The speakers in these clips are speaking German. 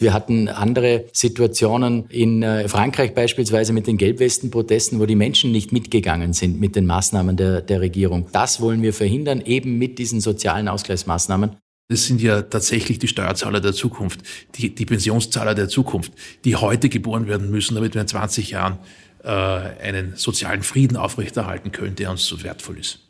Wir hatten andere Situationen in äh, Frankreich beispielsweise mit den Gelbwesten-Protesten, wo die Menschen nicht mitgegangen sind mit den Maßnahmen der, der Regierung. Das wollen wir verhindern, eben mit diesen sozialen Ausgleichsmaßnahmen. Das sind ja tatsächlich die Steuerzahler der Zukunft, die, die Pensionszahler der Zukunft, die heute geboren werden müssen, damit wir in 20 Jahren äh, einen sozialen Frieden aufrechterhalten können, der uns so wertvoll ist.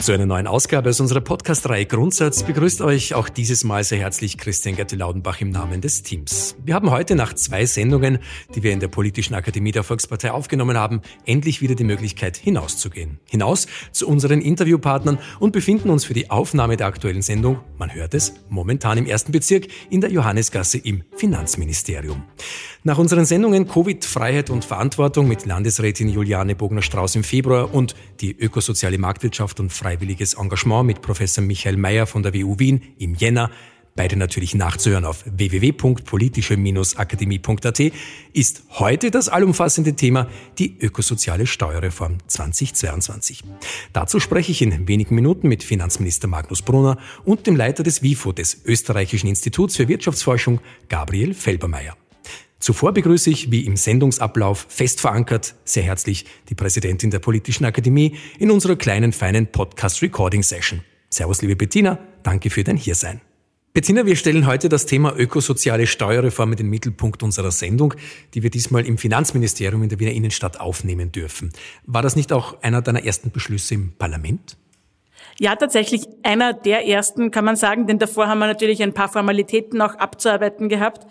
Zu einer neuen Ausgabe aus unserer Podcast-Reihe Grundsatz begrüßt euch auch dieses Mal sehr herzlich Christian Gerti-Laudenbach im Namen des Teams. Wir haben heute nach zwei Sendungen, die wir in der Politischen Akademie der Volkspartei aufgenommen haben, endlich wieder die Möglichkeit hinauszugehen. Hinaus zu unseren Interviewpartnern und befinden uns für die Aufnahme der aktuellen Sendung, man hört es, momentan im ersten Bezirk in der Johannesgasse im Finanzministerium. Nach unseren Sendungen Covid, Freiheit und Verantwortung mit Landesrätin Juliane Bogner-Strauß im Februar und die ökosoziale Marktwirtschaft und freiwilliges Engagement mit Professor Michael Mayer von der WU Wien im Jänner, beide natürlich nachzuhören auf www.politische-akademie.at, ist heute das allumfassende Thema die ökosoziale Steuerreform 2022. Dazu spreche ich in wenigen Minuten mit Finanzminister Magnus Brunner und dem Leiter des WIFO, des Österreichischen Instituts für Wirtschaftsforschung, Gabriel Felbermeier. Zuvor begrüße ich, wie im Sendungsablauf fest verankert, sehr herzlich die Präsidentin der Politischen Akademie in unserer kleinen, feinen Podcast-Recording-Session. Servus, liebe Bettina, danke für dein Hiersein. Bettina, wir stellen heute das Thema ökosoziale Steuerreform in den Mittelpunkt unserer Sendung, die wir diesmal im Finanzministerium in der Wiener Innenstadt aufnehmen dürfen. War das nicht auch einer deiner ersten Beschlüsse im Parlament? Ja, tatsächlich einer der ersten, kann man sagen, denn davor haben wir natürlich ein paar Formalitäten auch abzuarbeiten gehabt.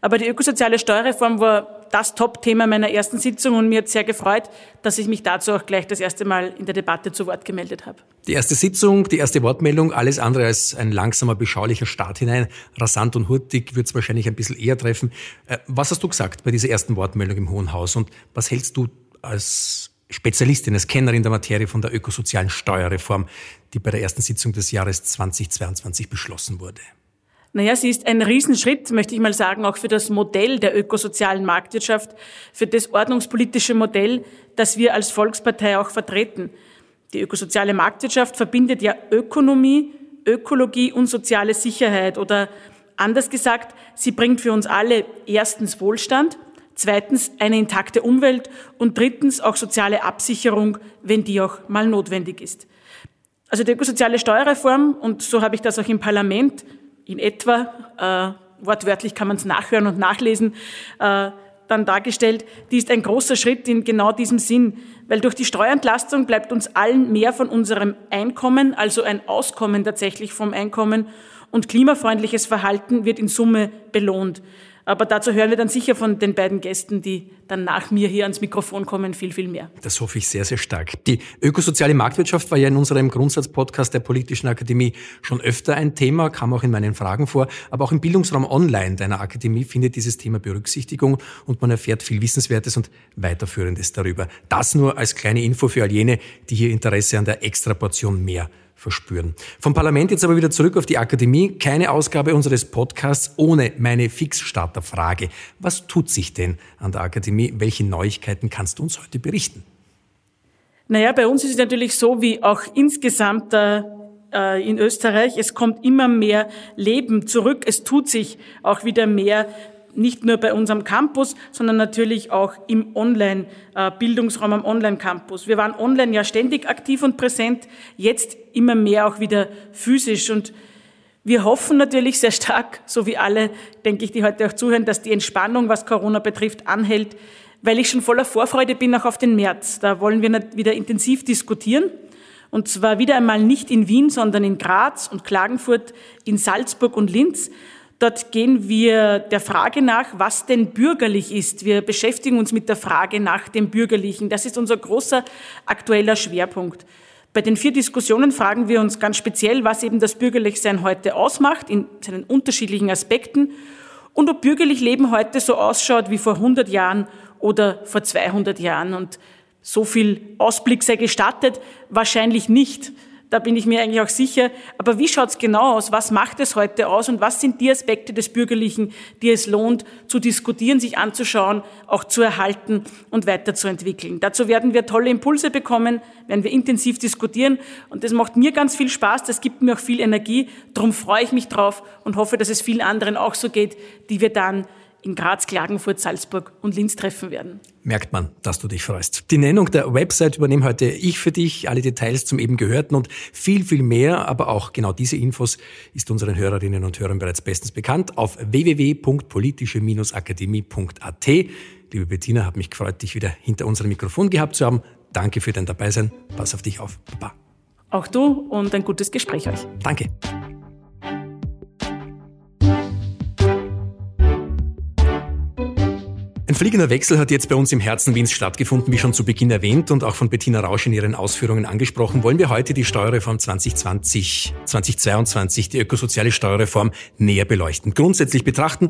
Aber die ökosoziale Steuerreform war das Top-Thema meiner ersten Sitzung und mir hat sehr gefreut, dass ich mich dazu auch gleich das erste Mal in der Debatte zu Wort gemeldet habe. Die erste Sitzung, die erste Wortmeldung, alles andere als ein langsamer, beschaulicher Start hinein. Rasant und hurtig wird es wahrscheinlich ein bisschen eher treffen. Äh, was hast du gesagt bei dieser ersten Wortmeldung im Hohen Haus und was hältst du als Spezialistin, als Kennerin der Materie von der ökosozialen Steuerreform, die bei der ersten Sitzung des Jahres 2022 beschlossen wurde? Naja, sie ist ein Riesenschritt, möchte ich mal sagen, auch für das Modell der ökosozialen Marktwirtschaft, für das ordnungspolitische Modell, das wir als Volkspartei auch vertreten. Die ökosoziale Marktwirtschaft verbindet ja Ökonomie, Ökologie und soziale Sicherheit oder anders gesagt, sie bringt für uns alle erstens Wohlstand, zweitens eine intakte Umwelt und drittens auch soziale Absicherung, wenn die auch mal notwendig ist. Also die ökosoziale Steuerreform, und so habe ich das auch im Parlament in etwa, äh, wortwörtlich kann man es nachhören und nachlesen, äh, dann dargestellt, die ist ein großer Schritt in genau diesem Sinn, weil durch die Steuerentlastung bleibt uns allen mehr von unserem Einkommen, also ein Auskommen tatsächlich vom Einkommen und klimafreundliches Verhalten wird in Summe belohnt. Aber dazu hören wir dann sicher von den beiden Gästen, die dann nach mir hier ans Mikrofon kommen, viel, viel mehr. Das hoffe ich sehr, sehr stark. Die ökosoziale Marktwirtschaft war ja in unserem Grundsatzpodcast der Politischen Akademie schon öfter ein Thema, kam auch in meinen Fragen vor. Aber auch im Bildungsraum online deiner Akademie findet dieses Thema Berücksichtigung und man erfährt viel Wissenswertes und Weiterführendes darüber. Das nur als kleine Info für all jene, die hier Interesse an der Extraportion mehr verspüren. Vom Parlament jetzt aber wieder zurück auf die Akademie. Keine Ausgabe unseres Podcasts ohne meine Fixstarterfrage. Was tut sich denn an der Akademie? Welche Neuigkeiten kannst du uns heute berichten? Naja, bei uns ist es natürlich so, wie auch insgesamt äh, in Österreich. Es kommt immer mehr Leben zurück. Es tut sich auch wieder mehr nicht nur bei unserem Campus, sondern natürlich auch im Online-Bildungsraum, am Online-Campus. Wir waren online ja ständig aktiv und präsent, jetzt immer mehr auch wieder physisch und wir hoffen natürlich sehr stark, so wie alle, denke ich, die heute auch zuhören, dass die Entspannung, was Corona betrifft, anhält, weil ich schon voller Vorfreude bin auch auf den März. Da wollen wir wieder intensiv diskutieren. Und zwar wieder einmal nicht in Wien, sondern in Graz und Klagenfurt, in Salzburg und Linz. Dort gehen wir der Frage nach, was denn bürgerlich ist. Wir beschäftigen uns mit der Frage nach dem Bürgerlichen. Das ist unser großer aktueller Schwerpunkt. Bei den vier Diskussionen fragen wir uns ganz speziell, was eben das Bürgerlichsein heute ausmacht, in seinen unterschiedlichen Aspekten und ob bürgerlich Leben heute so ausschaut wie vor 100 Jahren oder vor 200 Jahren. Und so viel Ausblick sei gestattet, wahrscheinlich nicht. Da bin ich mir eigentlich auch sicher. Aber wie schaut es genau aus? Was macht es heute aus? Und was sind die Aspekte des Bürgerlichen, die es lohnt zu diskutieren, sich anzuschauen, auch zu erhalten und weiterzuentwickeln? Dazu werden wir tolle Impulse bekommen, werden wir intensiv diskutieren. Und das macht mir ganz viel Spaß. Das gibt mir auch viel Energie. Darum freue ich mich drauf und hoffe, dass es vielen anderen auch so geht, die wir dann in Graz, Klagenfurt, Salzburg und Linz treffen werden. Merkt man, dass du dich freust. Die Nennung der Website übernehme heute ich für dich. Alle Details zum eben Gehörten und viel, viel mehr, aber auch genau diese Infos ist unseren Hörerinnen und Hörern bereits bestens bekannt auf www.politische-akademie.at. Liebe Bettina, hat mich gefreut, dich wieder hinter unserem Mikrofon gehabt zu haben. Danke für dein Dabeisein. Pass auf dich auf. Baba. Auch du und ein gutes Gespräch euch. Danke. Ein fliegender Wechsel hat jetzt bei uns im Herzen Wiens stattgefunden, wie schon zu Beginn erwähnt und auch von Bettina Rausch in ihren Ausführungen angesprochen, wollen wir heute die Steuerreform 2020, 2022, die ökosoziale Steuerreform näher beleuchten, grundsätzlich betrachten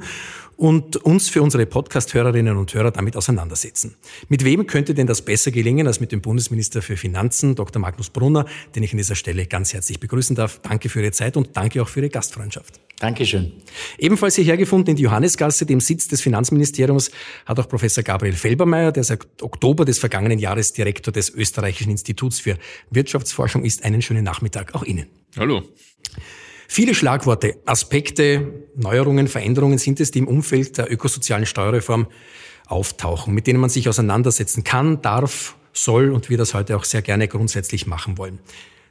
und uns für unsere Podcast-Hörerinnen und Hörer damit auseinandersetzen. Mit wem könnte denn das besser gelingen als mit dem Bundesminister für Finanzen, Dr. Magnus Brunner, den ich an dieser Stelle ganz herzlich begrüßen darf. Danke für Ihre Zeit und danke auch für Ihre Gastfreundschaft. Dankeschön. Ebenfalls hierher gefunden in die Johannesgasse, dem Sitz des Finanzministeriums, hat auch Professor Gabriel Felbermeier, der seit Oktober des vergangenen Jahres Direktor des Österreichischen Instituts für Wirtschaftsforschung ist. Einen schönen Nachmittag auch Ihnen. Hallo. Viele Schlagworte, Aspekte, Neuerungen, Veränderungen sind es, die im Umfeld der ökosozialen Steuerreform auftauchen, mit denen man sich auseinandersetzen kann, darf, soll und wir das heute auch sehr gerne grundsätzlich machen wollen.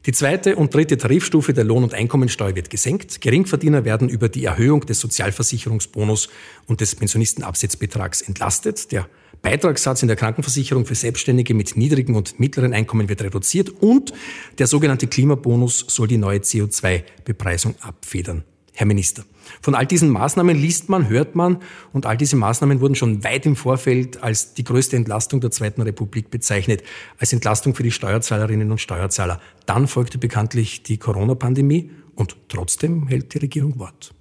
Die zweite und dritte Tarifstufe der Lohn- und Einkommensteuer wird gesenkt. Geringverdiener werden über die Erhöhung des Sozialversicherungsbonus und des Pensionistenabsetzbetrags entlastet. Der Beitragssatz in der Krankenversicherung für Selbstständige mit niedrigen und mittleren Einkommen wird reduziert und der sogenannte Klimabonus soll die neue CO2-Bepreisung abfedern. Herr Minister, von all diesen Maßnahmen liest man, hört man und all diese Maßnahmen wurden schon weit im Vorfeld als die größte Entlastung der Zweiten Republik bezeichnet, als Entlastung für die Steuerzahlerinnen und Steuerzahler. Dann folgte bekanntlich die Corona-Pandemie und trotzdem hält die Regierung Wort.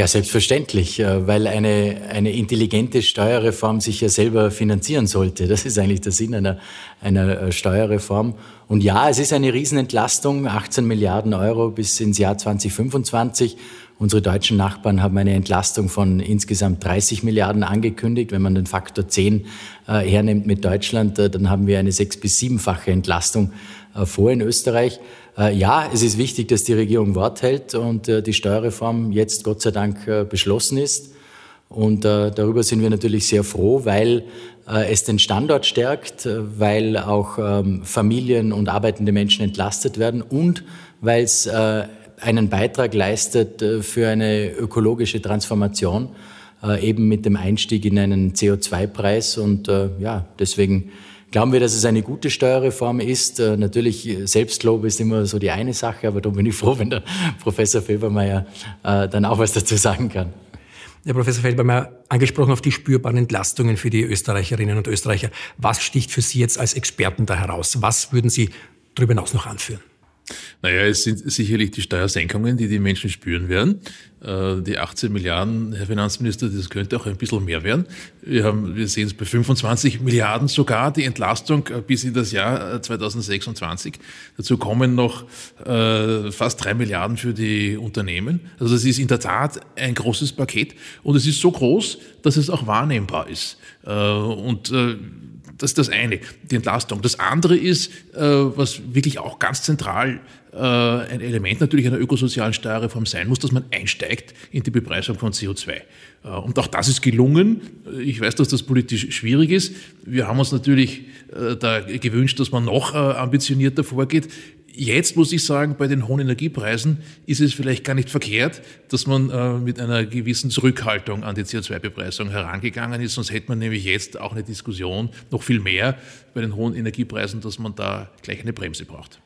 Ja, selbstverständlich, äh, weil eine, eine intelligente Steuerreform sich ja selber finanzieren sollte. Das ist eigentlich der Sinn einer, einer äh, Steuerreform. Und ja, es ist eine Riesenentlastung, 18 Milliarden Euro bis ins Jahr 2025. Unsere deutschen Nachbarn haben eine Entlastung von insgesamt 30 Milliarden angekündigt. Wenn man den Faktor 10 äh, hernimmt mit Deutschland, dann haben wir eine sechs- bis siebenfache Entlastung vor in Österreich. Äh, ja, es ist wichtig, dass die Regierung Wort hält und äh, die Steuerreform jetzt Gott sei Dank äh, beschlossen ist. Und darüber sind wir natürlich sehr froh, weil es den Standort stärkt, weil auch ähm, Familien und arbeitende Menschen entlastet werden und weil es einen Beitrag leistet für eine ökologische Transformation, eben mit dem Einstieg in einen CO2-Preis. Und ja, deswegen Glauben wir, dass es eine gute Steuerreform ist? Äh, natürlich, äh, Selbstlob ist immer so die eine Sache, aber da bin ich froh, wenn der Professor Felbermeier äh, dann auch was dazu sagen kann. Herr Professor Felbermeier, angesprochen auf die spürbaren Entlastungen für die Österreicherinnen und Österreicher. Was sticht für Sie jetzt als Experten da heraus? Was würden Sie darüber hinaus noch anführen? Naja, es sind sicherlich die Steuersenkungen, die die Menschen spüren werden. Äh, die 18 Milliarden, Herr Finanzminister, das könnte auch ein bisschen mehr werden. Wir, haben, wir sehen es bei 25 Milliarden sogar, die Entlastung äh, bis in das Jahr 2026. Äh, Dazu kommen noch fast drei Milliarden für die Unternehmen. Also das ist in der Tat ein großes Paket und es ist so groß, dass es auch wahrnehmbar ist. Und das ist das eine, die Entlastung. Das andere ist, äh, was wirklich auch ganz zentral äh, ein Element natürlich einer ökosozialen Steuerreform sein muss, dass man einsteigt in die Bepreisung von CO2. Äh, und auch das ist gelungen. Ich weiß, dass das politisch schwierig ist. Wir haben uns natürlich da gewünscht, dass man noch ambitionierter vorgeht. Jetzt muss ich sagen, bei den hohen Energiepreisen ist es vielleicht gar nicht verkehrt, dass man äh, mit einer gewissen Zurückhaltung an die CO2-Bepreisung herangegangen ist. Sonst hätte man nämlich jetzt auch eine Diskussion, noch viel mehr bei den hohen Energiepreisen, dass man da gleich eine Bremse braucht.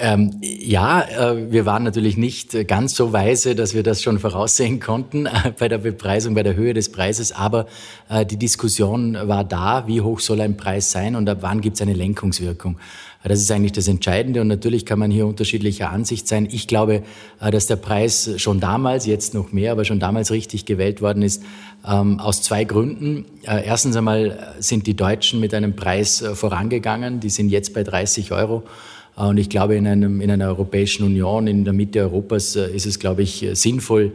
Ähm, ja, äh, wir waren natürlich nicht ganz so weise, dass wir das schon voraussehen konnten äh, bei der Bepreisung, bei der Höhe des Preises. Aber äh, die Diskussion war da, wie hoch soll ein Preis sein und ab wann gibt es eine Lenkungswirkung. Das ist eigentlich das Entscheidende und natürlich kann man hier unterschiedlicher Ansicht sein. Ich glaube, äh, dass der Preis schon damals, jetzt noch mehr, aber schon damals richtig gewählt worden ist, ähm, aus zwei Gründen. Äh, erstens einmal sind die Deutschen mit einem Preis vorangegangen, die sind jetzt bei 30 Euro. Und ich glaube, in, einem, in einer Europäischen Union, in der Mitte Europas ist es, glaube ich, sinnvoll,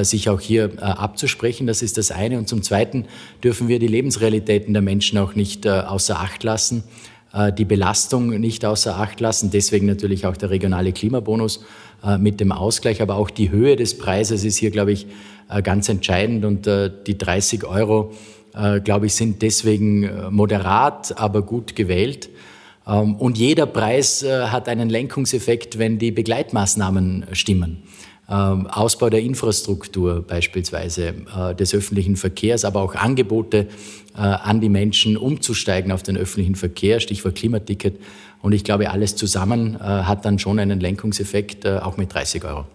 sich auch hier abzusprechen. Das ist das eine. Und zum Zweiten dürfen wir die Lebensrealitäten der Menschen auch nicht außer Acht lassen die Belastung nicht außer Acht lassen. Deswegen natürlich auch der regionale Klimabonus mit dem Ausgleich. Aber auch die Höhe des Preises ist hier, glaube ich, ganz entscheidend. Und die 30 Euro äh, glaube ich, sind deswegen äh, moderat, aber gut gewählt. Ähm, und jeder Preis äh, hat einen Lenkungseffekt, wenn die Begleitmaßnahmen stimmen. Ähm, Ausbau der Infrastruktur beispielsweise, des öffentlichen Verkehrs, aber auch Angebote an die Menschen, umzusteigen auf den öffentlichen Verkehr, Stichwort Klimaticket. Und ich glaube, alles zusammen hat dann schon einen Lenkungseffekt, auch mit 30 Euro.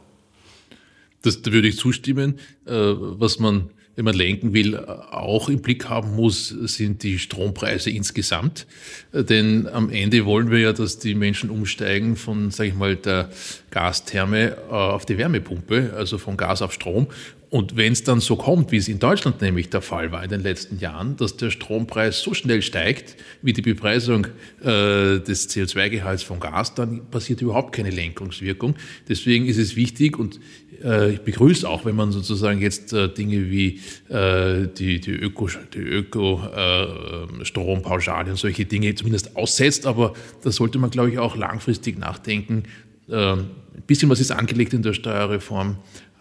Das, da würde ich zustimmen. Was man wenn man lenken will, auch im Blick haben muss, sind die Strompreise insgesamt. Denn am Ende wollen wir ja, dass die Menschen umsteigen von, sage ich mal, der Gastherme äh, auf die Wärmepumpe, also von Gas auf Strom. Und wenn es dann so kommt, wie es in Deutschland nämlich der Fall war in den letzten Jahren, dass der Strompreis so schnell steigt wie die Bepreisung äh, des CO2-Gehalts von Gas, dann passiert überhaupt keine Lenkungswirkung. Deswegen ist es wichtig und äh, ich begrüße auch, wenn man sozusagen jetzt äh, Dinge wie äh, die, die Öko, die Öko äh, und solche Dinge zumindest aussetzt, aber da sollte man, glaube ich, auch langfristig nachdenken. Äh, ein bisschen was ist angelegt in der Steuerreform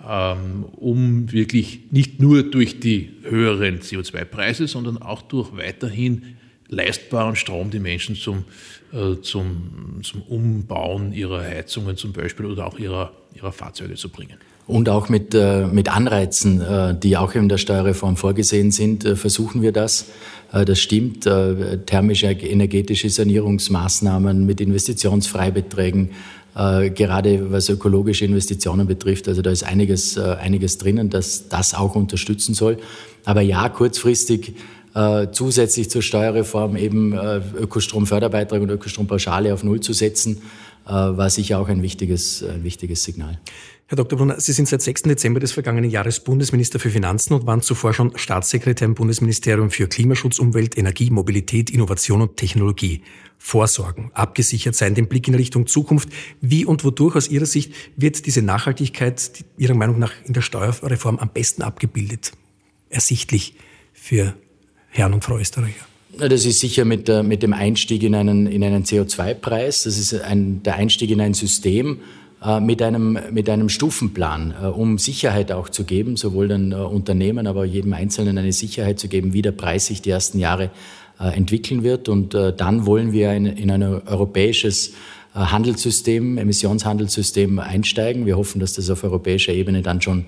ähm, um wirklich nicht nur durch die höheren CO2-Preise, sondern auch durch weiterhin leistbaren Strom die Menschen zum, äh, zum, zum Umbauen ihrer Heizungen zum Beispiel oder auch ihrer, ihrer Fahrzeuge zu bringen. Und auch mit, äh, mit Anreizen, äh, die auch in der Steuerreform vorgesehen sind, versuchen wir das. Das stimmt. Thermische, energetische Sanierungsmaßnahmen mit Investitionsfreibeträgen, äh, gerade was ökologische Investitionen betrifft. Also da ist einiges, äh, einiges drinnen, dass das auch unterstützen soll. Aber ja, kurzfristig äh, zusätzlich zur Steuerreform eben äh, Ökostromförderbeitrag und Ökostrompauschale auf Null zu setzen, äh, war sicher auch ein wichtiges, ein wichtiges Signal. Herr Dr. Brunner, Sie sind seit 6. Dezember des vergangenen Jahres Bundesminister für Finanzen und waren zuvor schon Staatssekretär im Bundesministerium für Klimaschutz, Umwelt, Energie, Mobilität, Innovation und Technologie. Vorsorgen, abgesichert sein, den Blick in Richtung Zukunft. Wie und wodurch aus Ihrer Sicht wird diese Nachhaltigkeit Ihrer Meinung nach in der Steuerreform am besten abgebildet? Ersichtlich für Herrn und Frau Österreicher. Das ist sicher mit, mit dem Einstieg in einen, in einen CO2-Preis. Das ist ein, der Einstieg in ein System, äh, mit einem, mit einem Stufenplan, äh, um Sicherheit auch zu geben, sowohl den äh, Unternehmen, aber jedem Einzelnen eine Sicherheit zu geben, wie der Preis sich die ersten Jahre entwickeln wird. Und dann wollen wir in, in ein europäisches Handelssystem, Emissionshandelssystem einsteigen. Wir hoffen, dass das auf europäischer Ebene dann schon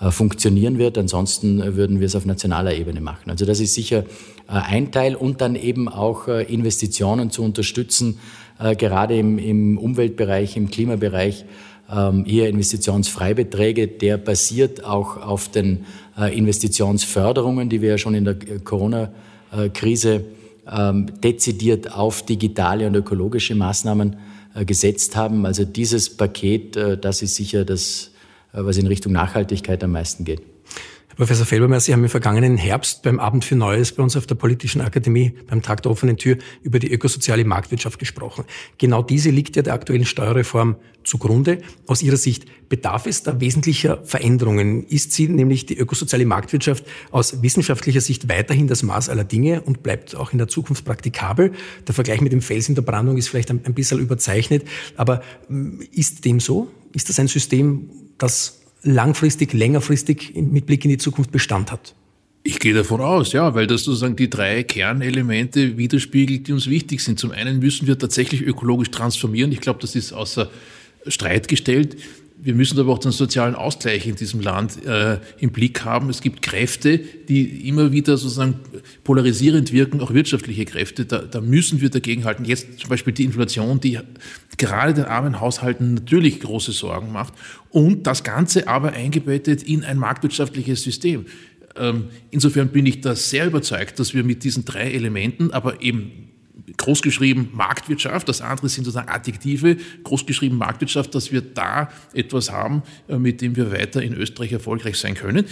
funktionieren wird. Ansonsten würden wir es auf nationaler Ebene machen. Also das ist sicher ein Teil und dann eben auch Investitionen zu unterstützen, äh, gerade im, im Umweltbereich, im Klimabereich, ähm, hier Investitionsfreibeträge, der basiert auch auf den äh, Investitionsförderungen, die wir ja schon in der Corona-Krise ähm, dezidiert auf digitale und ökologische Maßnahmen äh, gesetzt haben. Also dieses Paket, äh, das ist sicher das, äh, was in Richtung Nachhaltigkeit am meisten geht. Professor Felbermeier, Sie haben im vergangenen Herbst beim Abend für Neues bei uns auf der Politischen Akademie beim Tag der offenen Tür über die ökosoziale Marktwirtschaft gesprochen. Genau diese liegt ja der aktuellen Steuerreform zugrunde. Aus Ihrer Sicht bedarf es da wesentlicher Veränderungen? Ist sie nämlich die ökosoziale Marktwirtschaft aus wissenschaftlicher Sicht weiterhin das Maß aller Dinge und bleibt auch in der Zukunft praktikabel? Der Vergleich mit dem Fels in der Brandung ist vielleicht ein, ein bisschen überzeichnet, aber mm, ist dem so? Ist das ein System, das langfristig, längerfristig mit Blick in die Zukunft Bestand hat? Ich gehe davon aus, ja, weil das sozusagen die drei Kernelemente widerspiegelt, die uns wichtig sind. Zum einen müssen wir tatsächlich ökologisch transformieren. Ich glaube, das ist außer Streit gestellt. Wir müssen aber auch den sozialen Ausgleich in diesem Land äh, im Blick haben. Es gibt Kräfte, die immer wieder sozusagen polarisierend wirken, auch wirtschaftliche Kräfte. Da, da müssen wir dagegenhalten. Jetzt zum Beispiel die Inflation, die gerade den armen Haushalten natürlich große Sorgen macht. Und das Ganze aber eingebettet in ein marktwirtschaftliches System. Ähm, insofern bin ich da sehr überzeugt, dass wir mit diesen drei Elementen, aber eben großgeschrieben Marktwirtschaft, das andere sind sozusagen Adjektive, großgeschrieben Marktwirtschaft, dass wir da etwas haben, äh, mit dem wir weiter in Österreich erfolgreich sein können.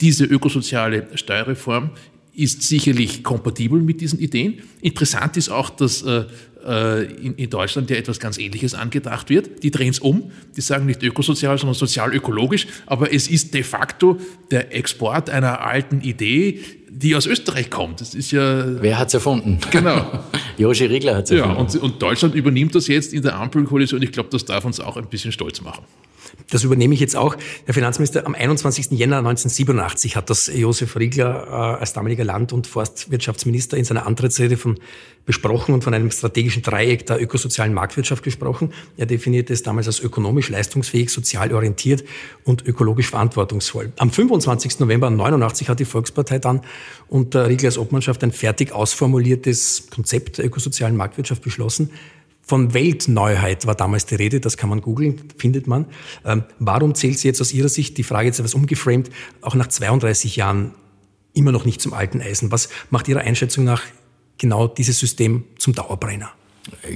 Diese ökosoziale Steuerreform ist sicherlich kompatibel mit diesen Ideen. Interessant ist auch, dass äh, äh, in, in, Deutschland ja etwas ganz Ähnliches angedacht wird. Die drehen es um, die sagen nicht ökosozial, sondern sozial-ökologisch, aber es ist de facto der Export einer alten Idee, die aus Österreich kommt. Das ist ja. Wer hat es erfunden? Genau. Joshi Riegler hat es erfunden. Ja, und, und Deutschland übernimmt das jetzt in der Ampelkoalition. Ich glaube, das darf uns auch ein bisschen stolz machen. Das übernehme ich jetzt auch. Herr Finanzminister, am 21. Jänner 1987 hat das Josef Riegler äh, als damaliger Land- und Forstwirtschaftsminister in seiner Antrittsrede von besprochen und von einem strategischen Dreieck der ökosozialen Marktwirtschaft gesprochen. Er definierte es damals als ökonomisch leistungsfähig, sozial orientiert und ökologisch verantwortungsvoll. Am 25. November 89 hat die Volkspartei dann unter Rieglers Obmannschaft ein fertig ausformuliertes Konzept der ökosozialen Marktwirtschaft beschlossen. Von Weltneuheit war damals die Rede, das kann man googeln, findet man. Ähm, warum zählt sie jetzt aus Ihrer Sicht, die Frage jetzt etwas umgeframed, auch nach 32 Jahren immer noch nicht zum alten Eisen? Was macht Ihrer Einschätzung nach genau dieses System zum Dauerbrenner?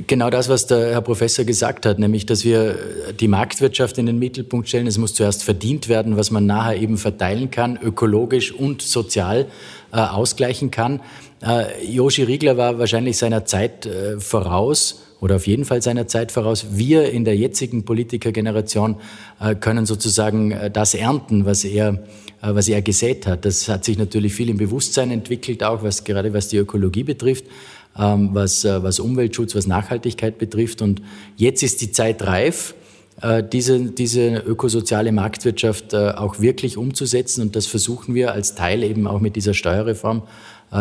Genau das, was der Herr Professor gesagt hat, nämlich, dass wir die Marktwirtschaft in den Mittelpunkt stellen. Es muss zuerst verdient werden, was man nachher eben verteilen kann, ökologisch und sozial äh, ausgleichen kann. Äh, Joshi Riegler war wahrscheinlich seiner Zeit äh, voraus oder auf jeden Fall seiner Zeit voraus. Wir in der jetzigen Politikergeneration äh, können sozusagen äh, das ernten, was er, äh, was er gesät hat. Das hat sich natürlich viel im Bewusstsein entwickelt, auch was, gerade was die Ökologie betrifft, ähm, was, was Umweltschutz, was Nachhaltigkeit betrifft. Und jetzt ist die Zeit reif, diese, diese ökosoziale Marktwirtschaft auch wirklich umzusetzen. Und das versuchen wir als Teil eben auch mit dieser Steuerreform,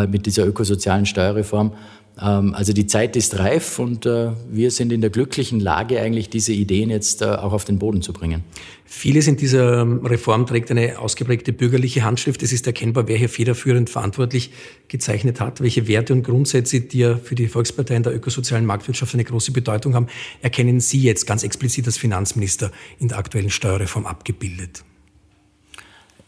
mit dieser ökosozialen Steuerreform also die Zeit ist reif und äh, wir sind in der glücklichen Lage, eigentlich diese Ideen jetzt äh, auch auf den Boden zu bringen. Vieles in dieser ähm, Reform trägt eine ausgeprägte bürgerliche Handschrift. Es ist erkennbar, wer hier federführend verantwortlich gezeichnet hat, welche Werte und Grundsätze, die ja für die Volkspartei in der ökosozialen Marktwirtschaft eine große Bedeutung haben, erkennen Sie jetzt ganz explizit als Finanzminister in der aktuellen Steuerreform abgebildet.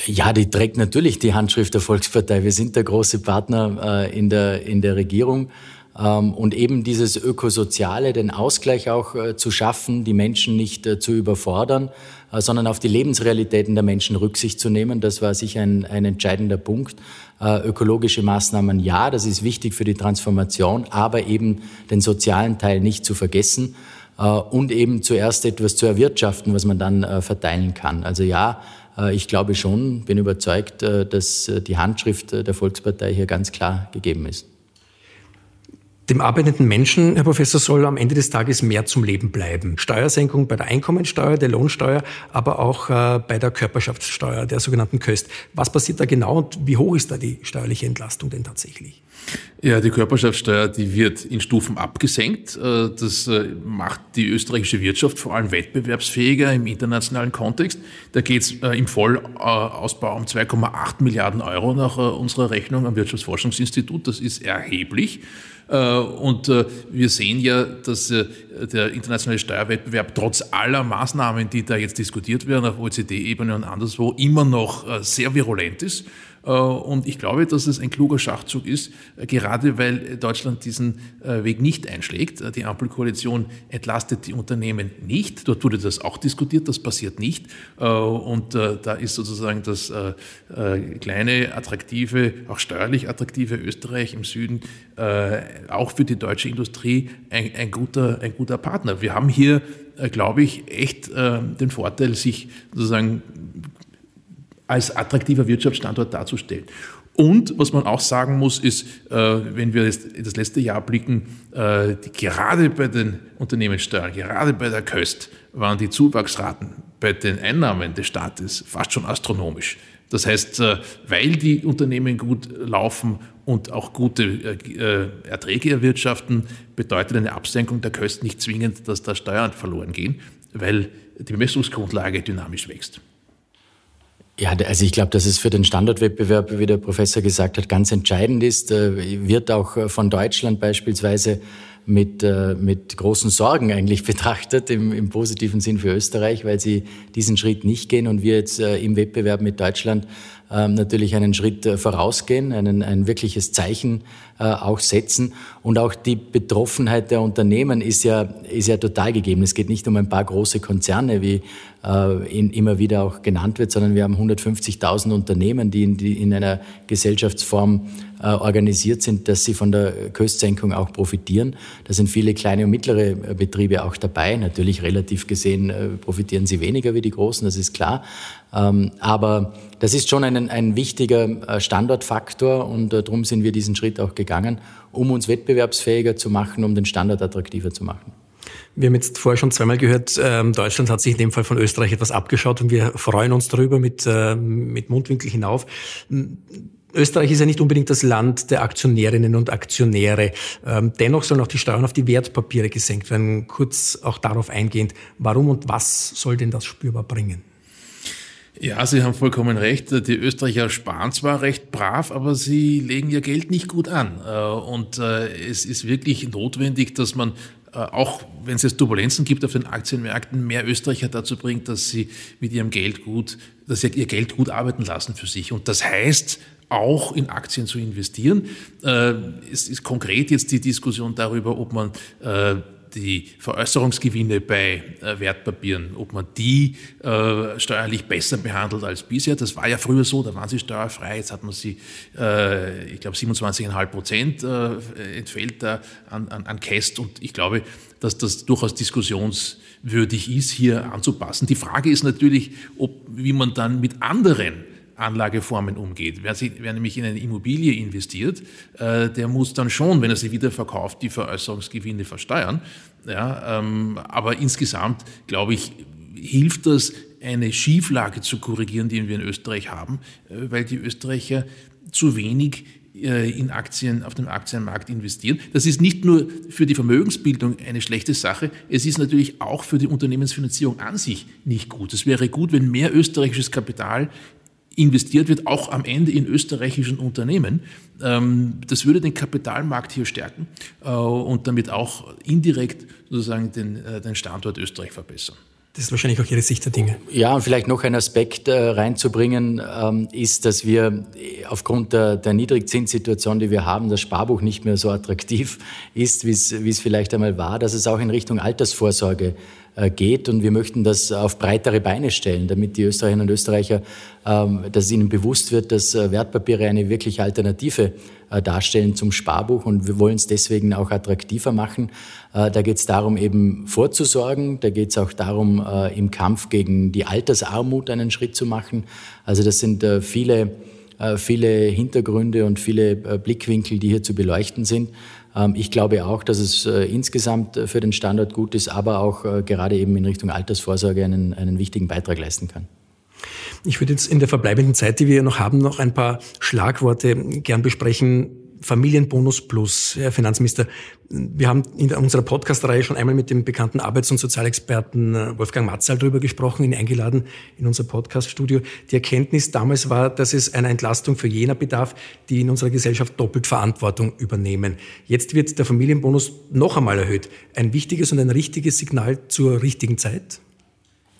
Ja, die trägt natürlich die Handschrift der Volkspartei. Wir sind der große Partner äh, in, der, in der Regierung. Ähm, und eben dieses Ökosoziale, den Ausgleich auch äh, zu schaffen, die Menschen nicht äh, zu überfordern, äh, sondern auf die Lebensrealitäten der Menschen Rücksicht zu nehmen. Das war sicher ein, ein entscheidender Punkt. Ökologische Maßnahmen, ja, das ist wichtig für die Transformation, aber eben den sozialen Teil nicht zu vergessen und eben zuerst etwas zu erwirtschaften, was man dann verteilen kann. Also ja, ich glaube schon, bin überzeugt, dass die Handschrift der Volkspartei hier ganz klar gegeben ist. Dem arbeitenden Menschen, Herr Professor, soll am Ende des Tages mehr zum Leben bleiben. Steuersenkung bei der Einkommensteuer, der Lohnsteuer, aber auch äh, bei der Körperschaftssteuer, der sogenannten Köst. Was passiert da genau und wie hoch ist da die steuerliche Entlastung denn tatsächlich? Ja, die Körperschaftssteuer, die wird in Stufen abgesenkt. Äh, das äh, macht die österreichische Wirtschaft vor allem wettbewerbsfähiger im internationalen Kontext. Da geht es äh, im Vollausbau um 2,8 Milliarden Euro nach unserer Rechnung am Wirtschaftsforschungsinstitut. Das ist erheblich. Und wir sehen ja, dass der internationale Steuerwettbewerb trotz aller Maßnahmen, die da jetzt diskutiert werden auf OECD-Ebene und anderswo, immer noch sehr virulent ist. Äh, und ich glaube, dass es ein kluger Schachzug ist, äh, gerade weil Deutschland diesen äh, Weg nicht einschlägt. Die Ampelkoalition entlastet die Unternehmen nicht. Dort wurde das auch diskutiert, das passiert nicht. Und da ist sozusagen das kleine, attraktive, auch steuerlich attraktive Österreich im Süden auch für die deutsche Industrie ein, ein, guter, ein guter Partner. Wir haben hier, glaube ich, echt den Vorteil, sich sozusagen als attraktiver Wirtschaftsstandort darzustellen. Und was man auch sagen muss, ist, äh, wenn wir jetzt in das letzte Jahr blicken, äh, gerade bei den Unternehmenssteuern, gerade bei der Köst, waren die Zuwachsraten bei den Einnahmen des Staates fast schon astronomisch. Das heißt, äh, weil die Unternehmen gut laufen und auch gute Erträge erwirtschaften, bedeutet eine Absenkung der Kosten nicht zwingend, dass da Steuern verloren gehen, weil die Bemessungsgrundlage dynamisch wächst. Ja, also ich glaube, dass es für den Standortwettbewerb, wie der Professor gesagt hat, ganz entscheidend ist, äh, wird auch äh, von Deutschland beispielsweise mit, äh, mit großen Sorgen eigentlich betrachtet, im, im positiven Sinn für Österreich, weil sie diesen Schritt nicht gehen und wir jetzt im Wettbewerb mit Deutschland natürlich einen Schritt vorausgehen, einen, ein wirkliches Zeichen auch setzen. Und auch die Betroffenheit der Unternehmen ist ja, ist ja total gegeben. Es geht nicht um ein paar große Konzerne, wie äh, immer wieder auch genannt wird, sondern wir haben 150.000 Unternehmen, die in, die in einer Gesellschaftsform äh, organisiert sind, dass sie von der Köstsenkung auch profitieren. Da sind viele kleine und mittlere äh, Betriebe auch dabei. Natürlich relativ gesehen äh, profitieren sie weniger wie die großen, das ist klar. Ähm, aber das ist schon ein, ein wichtiger Standortfaktor und darum sind wir diesen Schritt auch gegangen, um uns wettbewerbsfähiger zu machen, um den Standort attraktiver zu machen. Wir haben jetzt vorher schon zweimal gehört, ähm, Deutschland hat sich in dem Fall von Österreich etwas abgeschaut und wir freuen uns darüber mit, äh, mit Mundwinkel hinauf. Österreich ist ja nicht unbedingt das Land der Aktionärinnen und Aktionäre. Ähm, dennoch sollen auch die Steuern auf die Wertpapiere gesenkt werden. Kurz auch darauf eingehend, warum und was soll denn das spürbar bringen? Ja, Sie haben vollkommen recht. Die Österreicher sparen zwar recht brav, aber sie legen ihr Geld nicht gut an. Äh, und äh, es ist wirklich notwendig, dass man äh, auch wenn es jetzt Turbulenzen gibt auf den Aktienmärkten, mehr Österreicher dazu bringt, dass sie mit ihrem Geld gut, dass sie ihr Geld gut arbeiten lassen für sich. Und das heißt, auch in Aktien zu investieren. Äh, es ist konkret jetzt die Diskussion darüber, ob man äh, die Veräußerungsgewinne bei äh, Wertpapieren, ob man die steuerlich besser behandelt als bisher. Das war ja früher so, da waren sie steuerfrei, jetzt hat man sie, ich glaube, 27,5 Prozent entfällt da an, an, an Käst und ich glaube, dass das durchaus diskussionswürdig ist, hier anzupassen. Die Frage ist natürlich, ob, wie man dann mit anderen Anlageformen umgeht. Wer, sich, wer nämlich in eine Immobilie investiert, äh, der muss dann schon, wenn er sie wieder verkauft, die Veräußerungsgewinne versteuern. Ja, ähm, aber insgesamt, glaube ich, hilft das, eine Schieflage zu korrigieren, die wir in Österreich haben, äh, weil die Österreicher zu wenig äh, in Aktien auf dem Aktienmarkt investieren. Das ist nicht nur für die Vermögensbildung eine schlechte Sache, es ist natürlich auch für die Unternehmensfinanzierung an sich nicht gut. Es wäre gut, wenn mehr österreichisches Kapital investiert wird, auch am Ende in österreichischen Unternehmen. Ähm, das würde den Kapitalmarkt hier stärken äh, und damit auch indirekt sozusagen den, äh, den Standort Österreich verbessern. Das ist wahrscheinlich auch Ihre Sicht der Dinge. Ja, und vielleicht noch ein Aspekt äh, reinzubringen, ähm, ist, dass wir aufgrund der, der Niedrigzinssituation, die wir haben, das Sparbuch nicht mehr so attraktiv ist, wie es vielleicht einmal war, dass es auch in Richtung Altersvorsorge geht. Und wir möchten das auf breitere Beine stellen, damit die Österreicherinnen und Österreicher, ähm, dass ihnen bewusst wird, dass äh, Wertpapiere eine wirkliche Alternative äh, darstellen zum Sparbuch. Und wir wollen es deswegen auch attraktiver machen. Da geht es darum, eben vorzusorgen. Da geht es auch darum, im Kampf gegen die Altersarmut einen Schritt zu machen. Also das sind viele viele Hintergründe und viele Blickwinkel, die hier zu beleuchten sind. Ähm, ich glaube auch, dass es äh, insgesamt äh, für den Standort gut ist, aber auch äh, gerade eben in Richtung Altersvorsorge einen, einen wichtigen Beitrag leisten kann. Ich würde jetzt in der verbleibenden Zeit, die wir noch haben, noch ein paar Schlagworte gern besprechen, Familienbonus Plus, Herr Finanzminister. Wir haben in unserer Podcast-Reihe schon einmal mit dem bekannten Arbeits- und Sozialexperten äh, Wolfgang Matzal darüber gesprochen, ihn eingeladen in unser Podcast-Studio. Die Erkenntnis damals war, dass es eine Entlastung für jener bedarf, die in unserer Gesellschaft doppelt Verantwortung übernehmen. Jetzt wird der Familienbonus noch einmal erhöht. Ein wichtiges und ein richtiges Signal zur richtigen Zeit?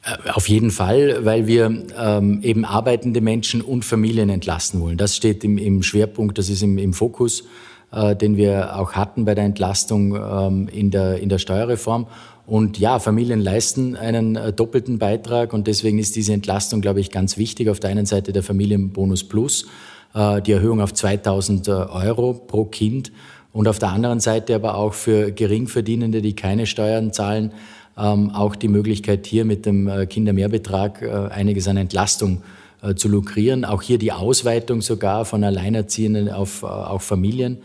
Äh, auf jeden Fall, weil wir ähm, eben arbeitende Menschen und Familien entlasten wollen. Das steht im, im Schwerpunkt, das ist im, im Fokus, äh, den wir auch hatten bei der Entlastung ähm, in, der, in der Steuerreform. Und ja, Familien leisten einen äh, doppelten Beitrag und deswegen ist diese Entlastung, glaube ich, ganz wichtig. Auf der einen Seite der Familienbonus Plus, äh, die Erhöhung auf 2000 äh, Euro pro Kind und auf der anderen Seite aber auch für Geringverdienende, die keine Steuern zahlen, ähm, auch die Möglichkeit, hier mit dem äh, Kindermehrbetrag äh, einiges an Entlastung äh, zu lukrieren. Auch hier die Ausweitung sogar von Alleinerziehenden auf, äh, auf Familien.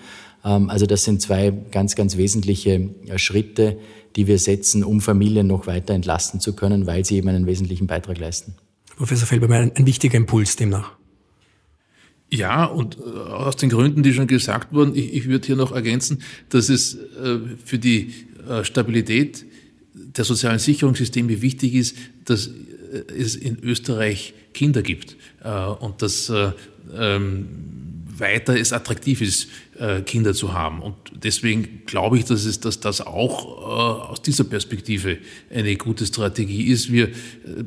Ähm, also das sind zwei ganz, ganz wesentliche äh, Schritte, die wir setzen, um Familien noch weiter entlasten zu können, weil sie eben einen wesentlichen Beitrag leisten. Professor Felbermeier, ein, ein wichtiger Impuls demnach. Ja, und äh, aus den Gründen, die schon gesagt wurden, ich, ich würde hier noch ergänzen, dass es für die Stabilität der sozialen Sicherungssysteme wichtig ist, dass äh, es in Österreich Kinder gibt äh, und dass äh, ähm, weiter es attraktiv ist, Kinder zu haben. Und deswegen glaube ich, dass, es, dass das auch aus dieser Perspektive eine gute Strategie ist. Wir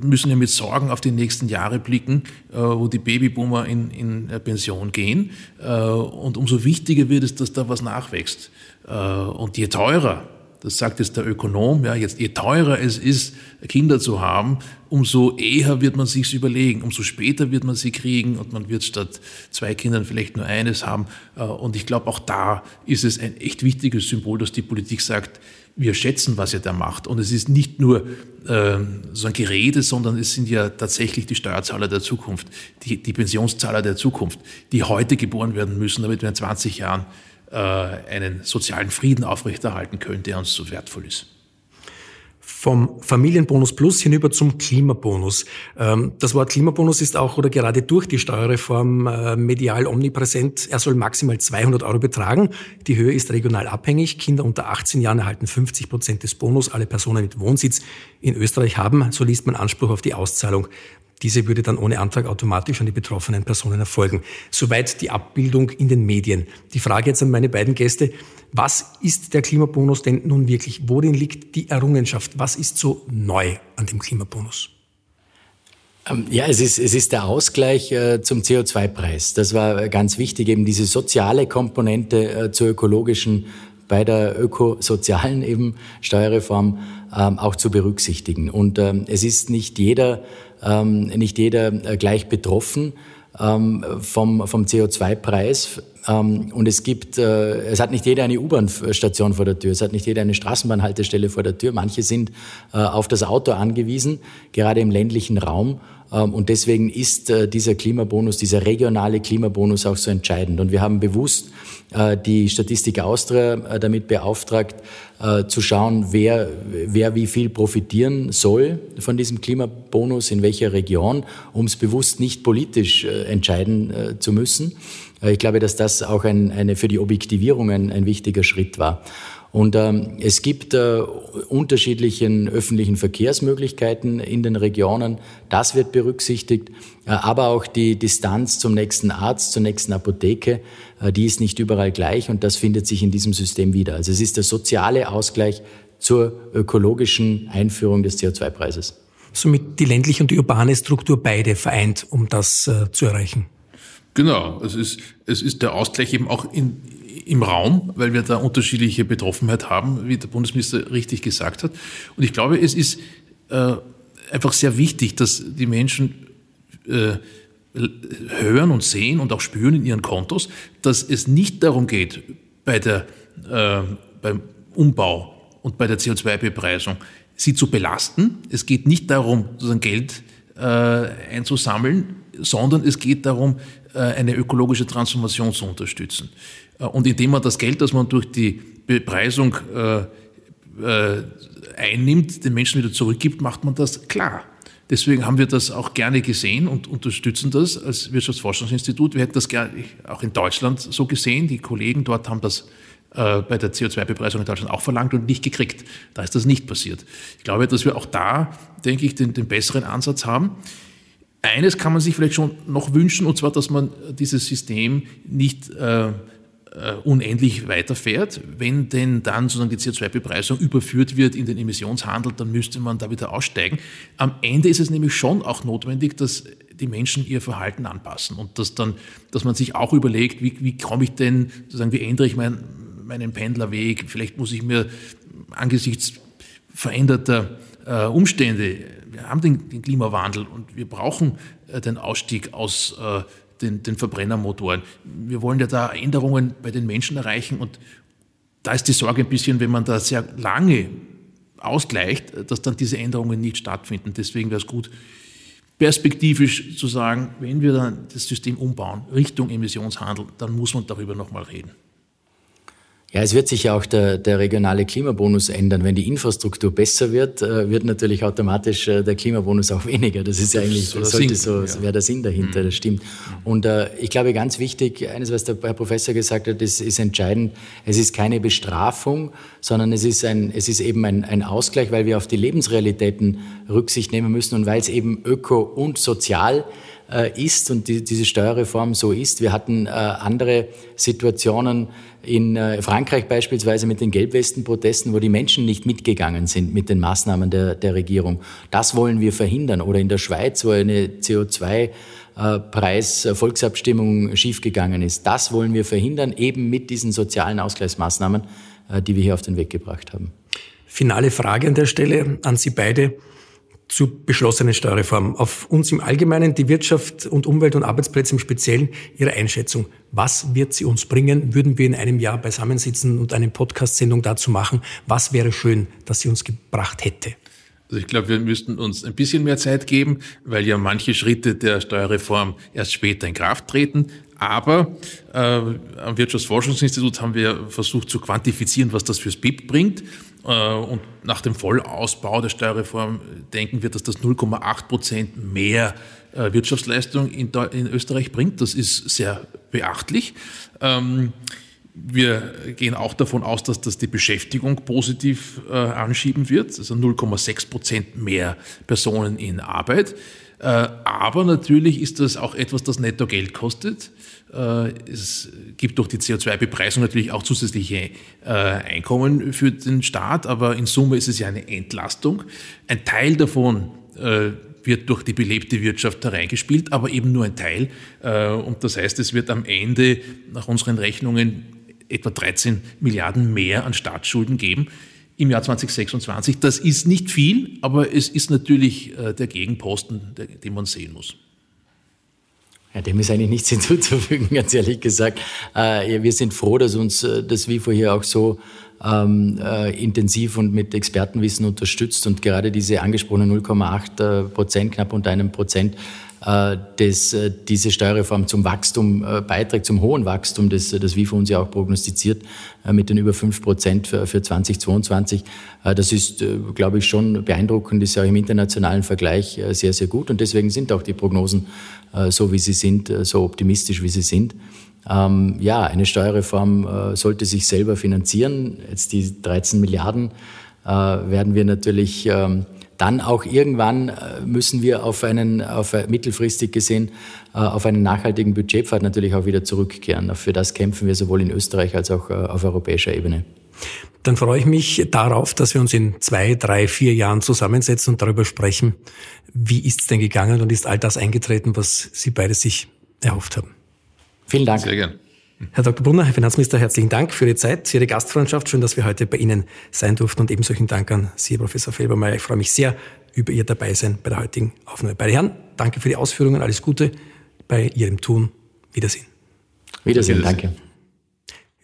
müssen ja mit Sorgen auf die nächsten Jahre blicken, wo die Babyboomer in, in Pension gehen. Und umso wichtiger wird es, dass da was nachwächst. Und je teurer das sagt jetzt der Ökonom, ja, jetzt je teurer es ist, Kinder zu haben, umso eher wird man sich's überlegen, umso später wird man sie kriegen und man wird statt zwei Kindern vielleicht nur eines haben. Äh, und ich glaube, auch da ist es ein echt wichtiges Symbol, dass die Politik sagt, wir schätzen, was ihr da macht. Und es ist nicht nur äh, so ein Gerede, sondern es sind ja tatsächlich die Steuerzahler der Zukunft, die, die Pensionszahler der Zukunft, die heute geboren werden müssen, damit wir in 20 Jahren äh, einen sozialen Frieden aufrechterhalten können, der uns so wertvoll ist. Vom Familienbonus Plus hinüber zum Klimabonus. Ähm, das Wort Klimabonus ist auch oder gerade durch die Steuerreform äh, medial omnipräsent. Er soll maximal 200 Euro betragen. Die Höhe ist regional abhängig. Kinder unter 18 Jahren erhalten 50 Prozent des Bonus. Alle Personen mit Wohnsitz in Österreich haben, so liest man Anspruch auf die Auszahlung. Diese würde dann ohne Antrag automatisch an die betroffenen Personen erfolgen. Soweit die Abbildung in den Medien. Die Frage jetzt an meine beiden Gäste. Was ist der Klimabonus denn nun wirklich? Worin liegt die Errungenschaft? Was ist so neu an dem Klimabonus? Ähm, ja, es ist, es ist der Ausgleich äh, zum CO2-Preis. Das war ganz wichtig, eben diese soziale Komponente äh, zur ökologischen bei der ökosozialen eben Steuerreform ähm, auch zu berücksichtigen. Und ähm, es ist nicht jeder ähm, nicht jeder äh, gleich betroffen ähm, vom, vom CO2-Preis. Ähm, und es gibt, äh, es hat nicht jeder eine U-Bahn-Station vor der Tür, es hat nicht jeder eine Straßenbahnhaltestelle vor der Tür. Manche sind äh, auf das Auto angewiesen, gerade im ländlichen Raum. Ähm, und deswegen ist äh, dieser Klimabonus, dieser regionale Klimabonus auch so entscheidend. Und wir haben bewusst die Statistik Austria damit beauftragt, zu schauen, wer, wer wie viel profitieren soll von diesem Klimabonus, in welcher Region, um es bewusst nicht politisch entscheiden zu müssen. Ich glaube, dass das auch ein, eine, für die Objektivierung ein, ein wichtiger Schritt war. Und ähm, es gibt äh, unterschiedlichen öffentlichen Verkehrsmöglichkeiten in den Regionen. Das wird berücksichtigt. Äh, aber auch die Distanz zum nächsten Arzt, zur nächsten Apotheke, äh, die ist nicht überall gleich und das findet sich in diesem System wieder. Also es ist der soziale Ausgleich zur ökologischen Einführung des CO2-Preises. Somit die ländliche und die urbane Struktur beide vereint, um das äh, zu erreichen. Genau, es ist, es ist der Ausgleich eben auch in, im Raum, weil wir da unterschiedliche Betroffenheit haben, wie der Bundesminister richtig gesagt hat. Und ich glaube, es ist äh, einfach sehr wichtig, dass die Menschen äh, hören und sehen und auch spüren in ihren Kontos, dass es nicht darum geht, bei der, äh, beim Umbau und bei der CO2-Bepreisung sie zu belasten. Es geht nicht darum, sozusagen Geld äh, einzusammeln, sondern es geht darum, äh, eine ökologische Transformation zu unterstützen. Äh, und indem man das Geld, das man durch die Bepreisung äh, einnimmt, den Menschen wieder zurückgibt, macht man das klar. Deswegen haben wir das auch gerne gesehen und unterstützen das als Wirtschaftsforschungsinstitut. Wir hätten das gerne auch in Deutschland so gesehen. Die Kollegen dort haben das bei der CO2-Bepreisung in Deutschland auch verlangt und nicht gekriegt. Da ist das nicht passiert. Ich glaube, dass wir auch da, denke ich, den, den besseren Ansatz haben. Eines kann man sich vielleicht schon noch wünschen, und zwar, dass man dieses System nicht äh, äh, unendlich weiterfährt. Wenn denn dann sozusagen die CO2-Bepreisung überführt wird in den Emissionshandel, dann müsste man da wieder aussteigen. Am Ende ist es nämlich schon auch notwendig, dass die Menschen ihr Verhalten anpassen und dass dann, dass man sich auch überlegt, wie, wie komme ich denn, sozusagen, wie ändere ich mein, meinen Pendlerweg? Vielleicht muss ich mir angesichts veränderter äh, Umstände, wir haben den, den, Klimawandel und wir brauchen äh, den Ausstieg aus äh, den, den Verbrennermotoren. Wir wollen ja da Änderungen bei den Menschen erreichen und da ist die Sorge ein bisschen, wenn man da sehr lange ausgleicht, dass dann diese Änderungen nicht stattfinden. Deswegen wäre es gut, perspektivisch zu sagen, wenn wir dann das System umbauen Richtung Emissionshandel, dann muss man darüber nochmal reden. Ja, es wird sich ja auch der, der regionale Klimabonus ändern. Wenn die Infrastruktur besser wird, äh, wird natürlich automatisch äh, der Klimabonus auch weniger. Das ist ja eigentlich, so sollte so, ja. wäre der Sinn dahinter, mhm. das stimmt. Und äh, ich glaube, ganz wichtig, eines, was der Herr Professor gesagt hat, ist, ist entscheidend. Es ist keine Bestrafung, sondern es ist ein, es ist eben ein, ein Ausgleich, weil wir auf die Lebensrealitäten Rücksicht nehmen müssen und weil es eben öko und sozial äh, ist und die, diese Steuerreform so ist. Wir hatten äh, andere Situationen, in äh, Frankreich beispielsweise mit den Gelbwestenprotesten, wo die Menschen nicht mitgegangen sind mit den Maßnahmen der, der Regierung. Das wollen wir verhindern. Oder in der Schweiz, wo eine CO2 Preis Volksabstimmung schiefgegangen ist. Das wollen wir verhindern, eben mit diesen sozialen Ausgleichsmaßnahmen, die wir hier auf den Weg gebracht haben. Finale Frage an der Stelle an Sie beide zur beschlossenen Steuerreform. Auf uns im Allgemeinen, die Wirtschaft und Umwelt und Arbeitsplätze im Speziellen, Ihre Einschätzung. Was wird sie uns bringen? Würden wir in einem Jahr beisammensitzen und eine Podcast-Sendung dazu machen? Was wäre schön, dass sie uns gebracht hätte? Also ich glaube, wir müssten uns ein bisschen mehr Zeit geben, weil ja manche Schritte der Steuerreform erst später in Kraft treten. Aber äh, am Wirtschaftsforschungsinstitut haben wir versucht zu quantifizieren, was das fürs BIP bringt. Äh, und nach dem Vollausbau der Steuerreform denken wir, dass das 0,8 Prozent mehr äh, Wirtschaftsleistung in, Österreich bringt. Das ist sehr beachtlich. Ähm, wir gehen auch davon aus, dass das die Beschäftigung positiv äh, anschieben wird, also 0,6 Prozent mehr Personen in Arbeit. aber natürlich ist das auch etwas, das netto Geld kostet. Äh, es gibt durch die CO2-Bepreisung natürlich auch zusätzliche äh, Einkommen für den Staat, aber in Summe ist es ja eine Entlastung. Ein Teil davon äh, wird durch die belebte Wirtschaft hereingespielt, aber eben nur ein Teil. Und das heißt, es wird am Ende nach unseren Rechnungen etwa 13 Milliarden mehr an Staatsschulden geben im Jahr 2026. Das ist nicht viel, aber es ist natürlich der Gegenposten, den man sehen muss. Ja, dem ist eigentlich nichts hinzuzufügen, ganz ehrlich gesagt. Äh, wir sind froh, dass uns äh, das WIFO hier auch so ähm, äh, intensiv und mit Expertenwissen unterstützt und gerade diese angesprochenen 0,8 Prozent, knapp unter einem Prozent, äh, das, äh, diese Steuerreform zum Wachstum äh, beiträgt, zum hohen Wachstum, das das WIFO uns ja auch prognostiziert, mit den über fünf Prozent für, für 2022. Das ist, glaube ich, schon beeindruckend, ist ja auch im internationalen Vergleich sehr, sehr gut. Und deswegen sind auch die Prognosen so, wie sie sind, so optimistisch, wie sie sind. Ähm, ja, eine Steuerreform sollte sich selber finanzieren. Jetzt die 13 Milliarden werden wir natürlich ähm, dann auch irgendwann äh, müssen wir auf einen, auf mittelfristig gesehen, äh, auf einen nachhaltigen Budgetpfad natürlich auch wieder zurückkehren. Für das kämpfen wir sowohl in Österreich als auch äh, auf europäischer Ebene. Dann freue ich mich darauf, dass wir uns in zwei, drei, vier Jahren zusammensetzen und darüber sprechen, wie ist es denn gegangen und ist all das eingetreten, was Sie beide sich erhofft haben. Vielen Dank. Sehr gern. Herr Dr. Brunner, Herr Finanzminister, herzlichen Dank für Ihre Zeit, Ihre Gastfreundschaft. Schön, dass wir heute bei Ihnen sein durften und ebenso solchen Dank an Sie, Professor Felbermeier. Ich freue mich sehr über Ihr Dabeisein bei der heutigen Aufnahme. Beide Herren, danke für die Ausführungen, alles Gute bei Ihrem Tun. Wiedersehen. Wiedersehen, Wiedersehen. danke.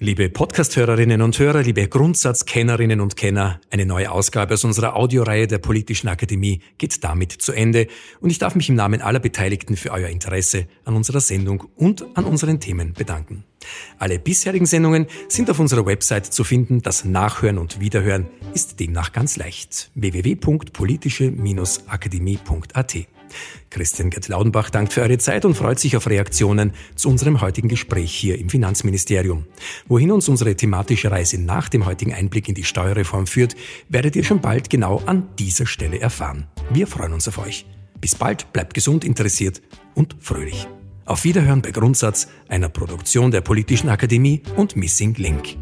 Liebe Podcast-Hörerinnen und Hörer, liebe Grundsatzkennerinnen und Kenner, eine neue Ausgabe aus unserer Audioreihe der Politischen Akademie geht damit zu Ende und ich darf mich im Namen aller Beteiligten für euer Interesse an unserer Sendung und an unseren Themen bedanken. Alle bisherigen Sendungen sind auf unserer Website zu finden. Das Nachhören und Wiederhören ist demnach ganz leicht. www.politische-akademie.at Christian Gerd Laudenbach dankt für eure Zeit und freut sich auf Reaktionen zu unserem heutigen Gespräch hier im Finanzministerium. Wohin uns unsere thematische Reise nach dem heutigen Einblick in die Steuerreform führt, werdet ihr schon bald genau an dieser Stelle erfahren. Wir freuen uns auf euch. Bis bald, bleibt gesund, interessiert und fröhlich. Auf Wiederhören bei Grundsatz, einer Produktion der Politischen Akademie und Missing Link.